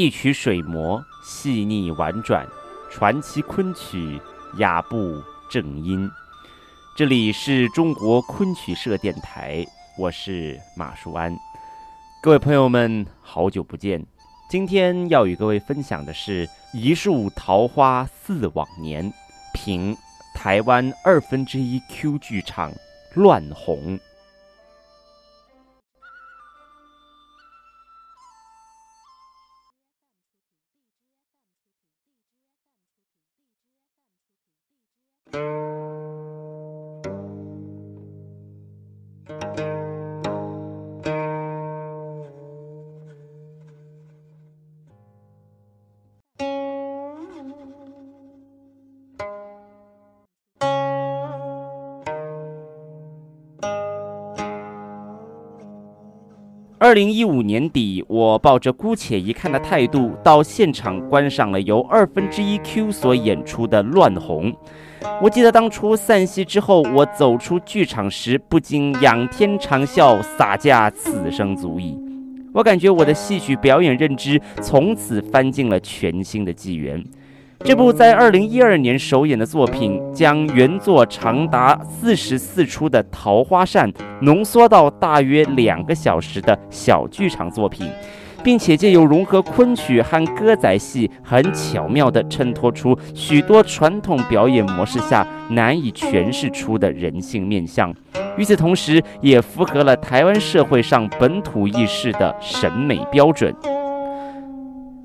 一曲水磨，细腻婉转，传奇昆曲，雅步正音。这里是中国昆曲社电台，我是马淑安。各位朋友们，好久不见。今天要与各位分享的是《一树桃花似往年》，评台湾二分之一 Q 剧场《乱红》。二零一五年底，我抱着姑且一看的态度到现场观赏了由二分之一 Q 所演出的《乱红》。我记得当初散戏之后，我走出剧场时，不禁仰天长啸：“洒驾此生足矣！”我感觉我的戏曲表演认知从此翻进了全新的纪元。这部在二零一二年首演的作品，将原作长达四十四出的《桃花扇》浓缩到大约两个小时的小剧场作品，并且借由融合昆曲和歌仔戏，很巧妙地衬托出许多传统表演模式下难以诠释出的人性面相。与此同时，也符合了台湾社会上本土意识的审美标准。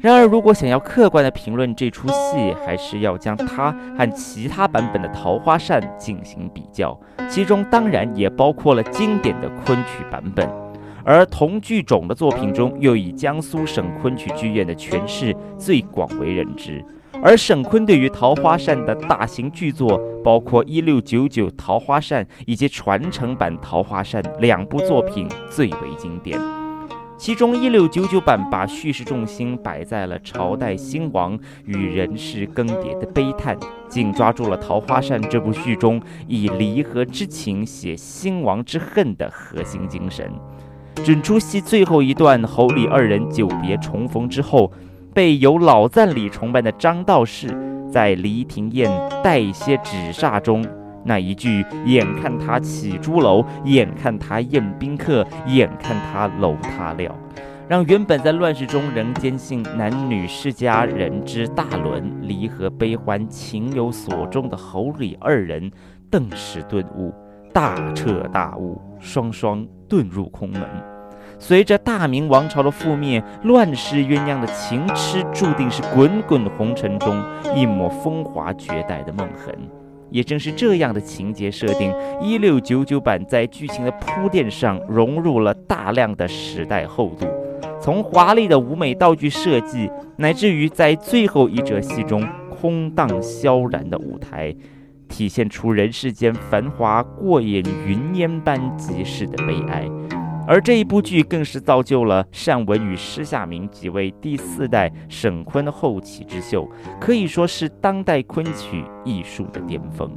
然而，如果想要客观地评论这出戏，还是要将它和其他版本的《桃花扇》进行比较，其中当然也包括了经典的昆曲版本。而同剧种的作品中，又以江苏省昆曲剧院的诠释最广为人知。而沈昆对于《桃花扇》的大型剧作，包括一六九九《桃花扇》以及传承版《桃花扇》两部作品最为经典。其中一六九九版把叙事重心摆在了朝代兴亡与人事更迭的悲叹，紧抓住了《桃花扇》这部剧中以离合之情写兴亡之恨的核心精神。整出戏最后一段，侯李二人久别重逢之后，被由老赞李崇拜的张道士在黎庭宴带些纸煞中。那一句“眼看他起朱楼，眼看他宴宾客，眼看他楼塌了”，让原本在乱世中仍坚信男女世家人之大伦，离合悲欢情有所钟的侯李二人顿时顿悟，大彻大悟，双双遁入空门。随着大明王朝的覆灭，乱世鸳鸯的情痴注定是滚滚红尘中一抹风华绝代的梦痕。也正是这样的情节设定，一六九九版在剧情的铺垫上融入了大量的时代厚度，从华丽的舞美道具设计，乃至于在最后一折戏中空荡萧然的舞台，体现出人世间繁华过眼云烟般即逝的悲哀。而这一部剧更是造就了单文与施夏明几位第四代省昆后起之秀，可以说是当代昆曲艺术的巅峰。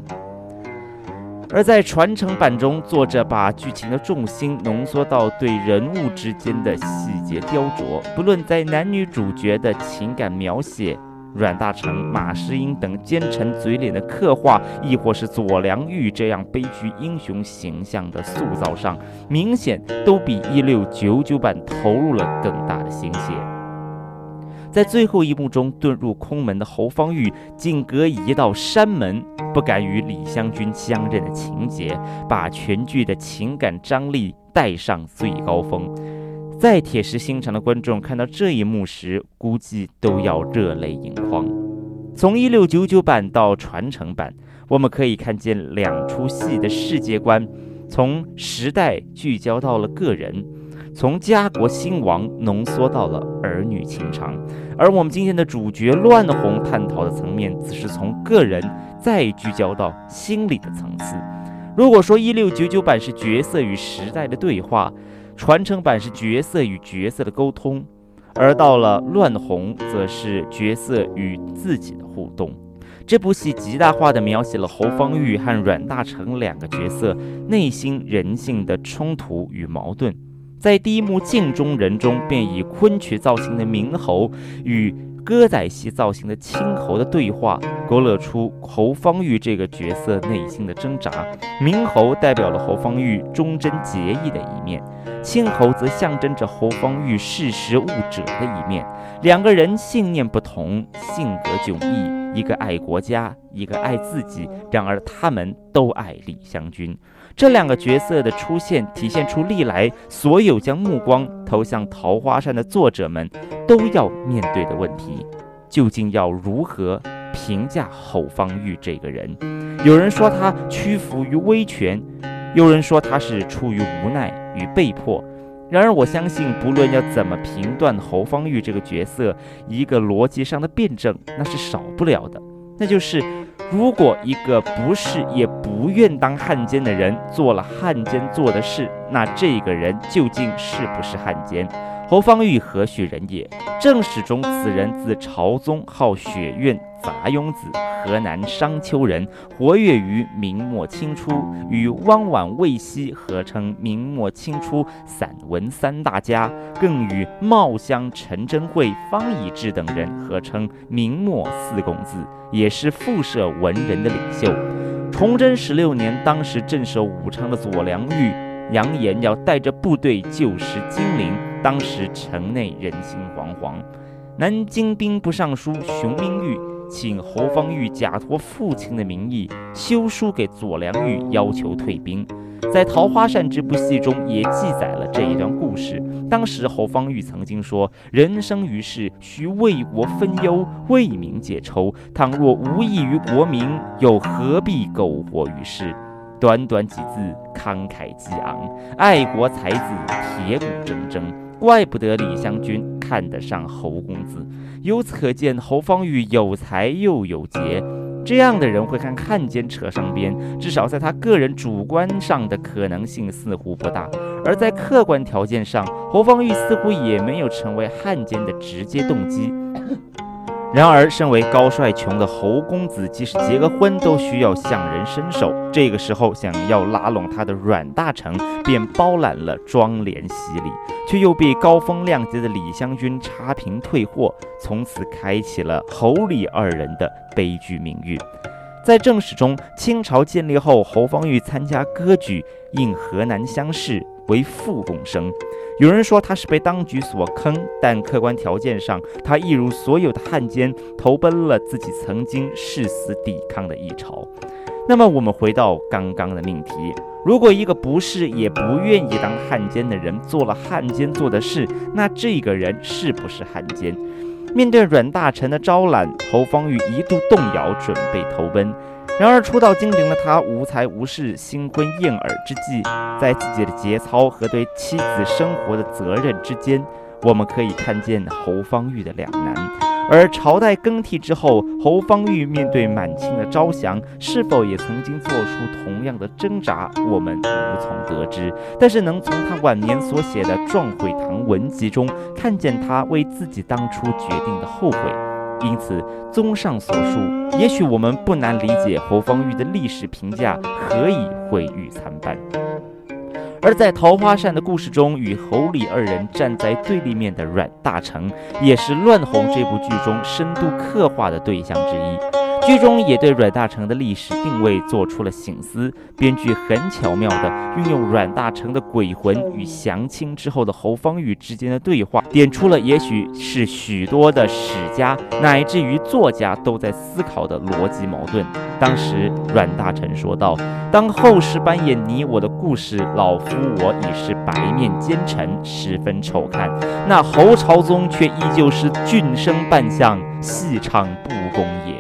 而在传承版中，作者把剧情的重心浓缩到对人物之间的细节雕琢，不论在男女主角的情感描写。阮大铖、马士英等奸臣嘴脸的刻画，亦或是左良玉这样悲剧英雄形象的塑造上，明显都比一六九九版投入了更大的心血。在最后一幕中，遁入空门的侯方域，竟隔一道山门，不敢与李香君相认的情节，把全剧的情感张力带上最高峰。再铁石心肠的观众看到这一幕时，估计都要热泪盈眶。从一六九九版到传承版，我们可以看见两出戏的世界观，从时代聚焦到了个人，从家国兴亡浓缩到了儿女情长。而我们今天的主角乱红探讨的层面，则是从个人再聚焦到心理的层次。如果说一六九九版是角色与时代的对话，传承版是角色与角色的沟通，而到了乱红，则是角色与自己的互动。这部戏极大化地描写了侯方域和阮大铖两个角色内心人性的冲突与矛盾，在第一幕镜中人中，便以昆曲造型的明侯与歌仔戏造型的青侯的对话，勾勒出侯方域这个角色内心的挣扎。明侯代表了侯方域忠贞节义的一面，青侯则象征着侯方域识时务者的一面。两个人信念不同，性格迥异，一个爱国家，一个爱自己，然而他们都爱李香君。这两个角色的出现，体现出历来所有将目光投向《桃花扇》的作者们都要面对的问题：究竟要如何评价侯方域这个人？有人说他屈服于威权，有人说他是出于无奈与被迫。然而，我相信，不论要怎么评断侯方域这个角色，一个逻辑上的辩证那是少不了的，那就是。如果一个不是也不愿当汉奸的人做了汉奸做的事，那这个人究竟是不是汉奸？侯方域何许人也？正史中此人自朝宗，号雪苑，杂庸子，河南商丘人，活跃于明末清初，与汪婉、魏奚合称明末清初散文三大家，更与茂香、陈真慧、方以智等人合称明末四公子，也是复社文人的领袖。崇祯十六年，当时镇守武昌的左良玉扬言要带着部队救食金陵。当时城内人心惶惶，南京兵部尚书熊明玉请侯方域假托父亲的名义修书给左良玉，要求退兵。在《桃花扇》这部戏中也记载了这一段故事。当时侯方域曾经说：“人生于世，须为国分忧，为民解愁。倘若无益于国民，又何必苟活于世？”短短几字，慷慨激昂，爱国才子，铁骨铮铮。怪不得李香君看得上侯公子，由此可见，侯方域有才又有节，这样的人会看汉奸扯上边，至少在他个人主观上的可能性似乎不大，而在客观条件上，侯方域似乎也没有成为汉奸的直接动机。然而，身为高帅穷的侯公子，即使结个婚都需要向人伸手。这个时候，想要拉拢他的阮大铖，便包揽了庄帘洗礼，却又被高风亮节的李香君差评退货，从此开启了侯李二人的悲剧命运。在正史中，清朝建立后，侯方域参加科举，应河南乡试为副贡生。有人说他是被当局所坑，但客观条件上，他一如所有的汉奸，投奔了自己曾经誓死抵抗的一朝。那么，我们回到刚刚的命题：如果一个不是也不愿意当汉奸的人做了汉奸做的事，那这个人是不是汉奸？面对阮大臣的招揽，侯方域一度动摇，准备投奔。然而，初到金陵的他无才无势，新婚燕尔之际，在自己的节操和对妻子生活的责任之间，我们可以看见侯方域的两难。而朝代更替之后，侯方域面对满清的招降，是否也曾经做出同样的挣扎，我们无从得知。但是，能从他晚年所写的《壮悔堂文集》中，看见他为自己当初决定的后悔。因此，综上所述，也许我们不难理解侯方域的历史评价何以毁誉参半。而在《桃花扇》的故事中，与侯李二人站在对立面的阮大铖，也是《乱红》这部剧中深度刻画的对象之一。剧中也对阮大铖的历史定位做出了醒思，编剧很巧妙地运用阮大铖的鬼魂与降清之后的侯方域之间的对话，点出了也许是许多的史家乃至于作家都在思考的逻辑矛盾。当时阮大铖说道：“当后世扮演你我的故事，老夫我已是白面奸臣，十分丑看；那侯朝宗却依旧是俊生扮相，戏唱不公也。”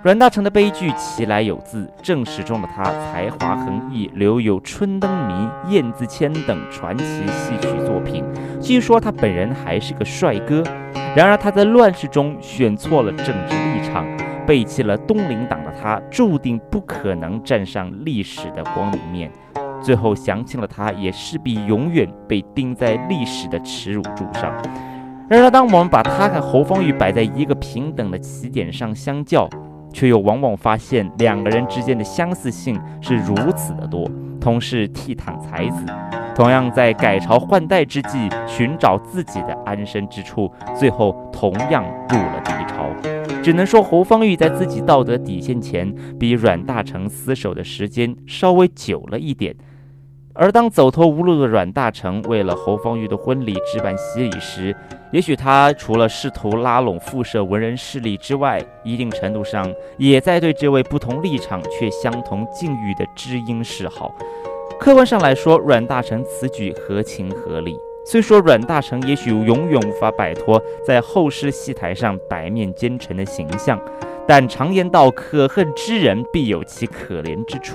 阮大铖的悲剧其来有自，正史中的他才华横溢，留有《春灯谜》《燕子迁》等传奇戏曲作品。据说他本人还是个帅哥。然而他在乱世中选错了政治立场，背弃了东林党的他，注定不可能站上历史的光明面。最后降清了他，也势必永远被钉在历史的耻辱柱上。然而，当我们把他和侯方域摆在一个平等的起点上相较，却又往往发现两个人之间的相似性是如此的多。同是倜傥才子，同样在改朝换代之际寻找自己的安身之处，最后同样入了敌朝。只能说侯方域在自己道德底线前，比阮大铖厮守的时间稍微久了一点。而当走投无路的阮大铖为了侯方域的婚礼置办喜礼时，也许他除了试图拉拢复社文人势力之外，一定程度上也在对这位不同立场却相同境遇的知音示好。客观上来说，阮大铖此举合情合理。虽说阮大铖也许永远无法摆脱在后世戏台上白面奸臣的形象，但常言道：可恨之人必有其可怜之处。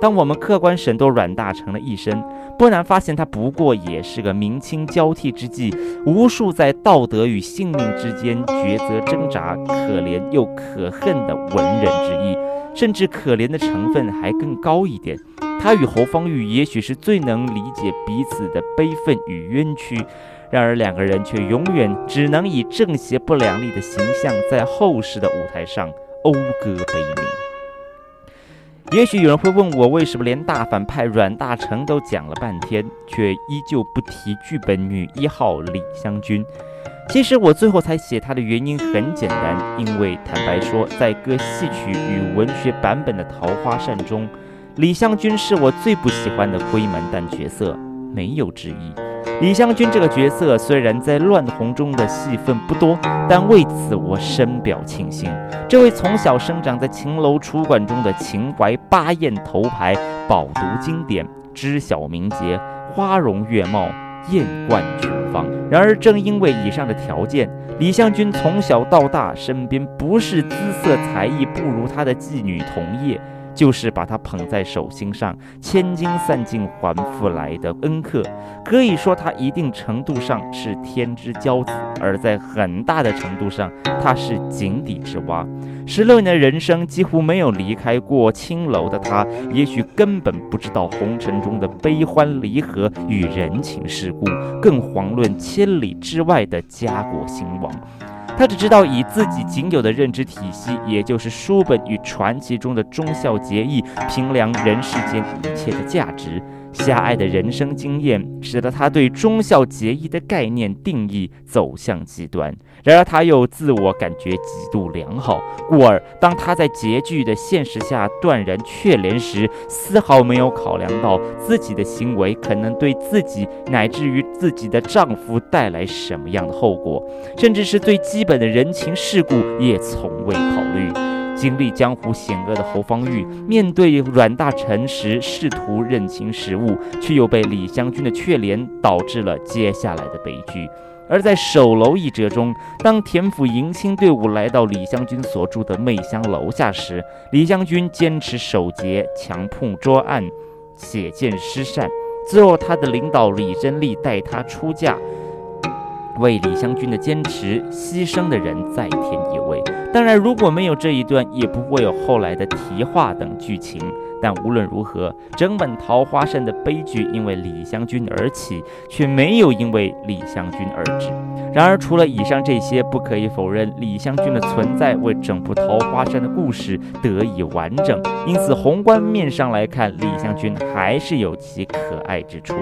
当我们客观审度阮大铖的一生，不难发现，他不过也是个明清交替之际，无数在道德与性命之间抉择挣扎、可怜又可恨的文人之一，甚至可怜的成分还更高一点。他与侯方域也许是最能理解彼此的悲愤与冤屈，然而两个人却永远只能以正邪不两立的形象，在后世的舞台上讴歌悲鸣。也许有人会问我，为什么连大反派阮大铖都讲了半天，却依旧不提剧本女一号李香君？其实我最后才写她的原因很简单，因为坦白说，在各戏曲与文学版本的《桃花扇》中，李香君是我最不喜欢的闺门旦角色，没有之一。李香君这个角色虽然在乱红中的戏份不多，但为此我深表庆幸。这位从小生长在秦楼楚馆中的秦淮八艳头牌，饱读经典，知晓名节，花容月貌，艳冠群芳。然而正因为以上的条件，李香君从小到大身边不是姿色才艺不如她的妓女同业。就是把他捧在手心上，千金散尽还复来的恩客，可以说他一定程度上是天之骄子，而在很大的程度上，他是井底之蛙。十六年人生几乎没有离开过青楼的他，也许根本不知道红尘中的悲欢离合与人情世故，更遑论千里之外的家国兴亡。他只知道以自己仅有的认知体系，也就是书本与传奇中的忠孝节义，评量人世间一切的价值。狭隘的人生经验，使得他对忠孝节义的概念定义走向极端。然而，他又自我感觉极度良好，故而当他在拮据的现实下断然却联时，丝毫没有考量到自己的行为可能对自己乃至于自己的丈夫带来什么样的后果，甚至是最基本的人情世故也从未考虑。经历江湖险恶的侯方域，面对阮大铖时试图认清时务，却又被李香君的却怜导致了接下来的悲剧。而在守楼一折中，当田府迎亲队伍来到李香君所住的媚香楼下时，李香君坚持守节，强碰桌案，血溅失善。最后，他的领导李贞丽带他出嫁。为李香君的坚持牺牲的人再添一位。当然，如果没有这一段，也不会有后来的题画等剧情。但无论如何，整本《桃花扇》的悲剧因为李香君而起，却没有因为李香君而止。然而，除了以上这些，不可以否认李香君的存在为整部《桃花扇》的故事得以完整。因此，宏观面上来看，李香君还是有其可爱之处。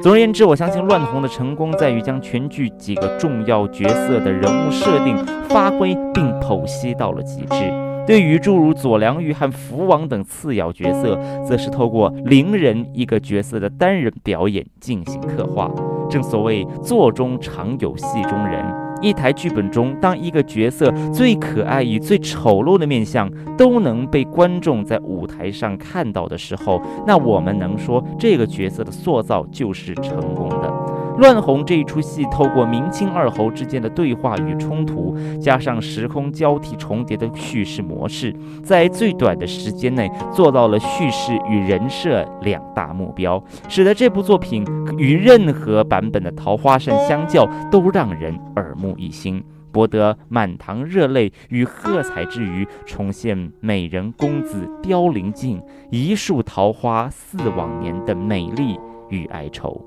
总而言之，我相信乱红的成功在于将全剧几个重要角色的人物设定发挥并剖析到了极致。对于诸如左良玉和福王等次要角色，则是透过伶人一个角色的单人表演进行刻画。正所谓座中常有戏中人。一台剧本中，当一个角色最可爱与最丑陋的面相都能被观众在舞台上看到的时候，那我们能说这个角色的塑造就是成功的。乱红这一出戏，透过明清二侯之间的对话与冲突，加上时空交替重叠的叙事模式，在最短的时间内做到了叙事与人设两大目标，使得这部作品与任何版本的《桃花扇》相较，都让人耳目一新，博得满堂热泪与喝彩之余，重现美人公子凋零尽，一树桃花似往年的美丽与哀愁。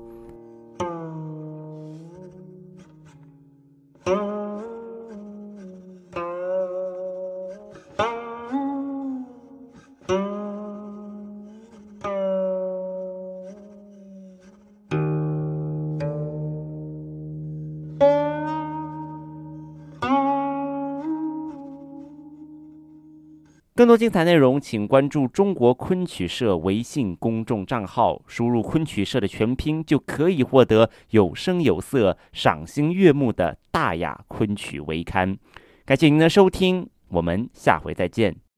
更多精彩内容，请关注中国昆曲社微信公众账号，输入“昆曲社”的全拼，就可以获得有声有色、赏心悦目的大雅昆曲微刊。感谢您的收听，我们下回再见。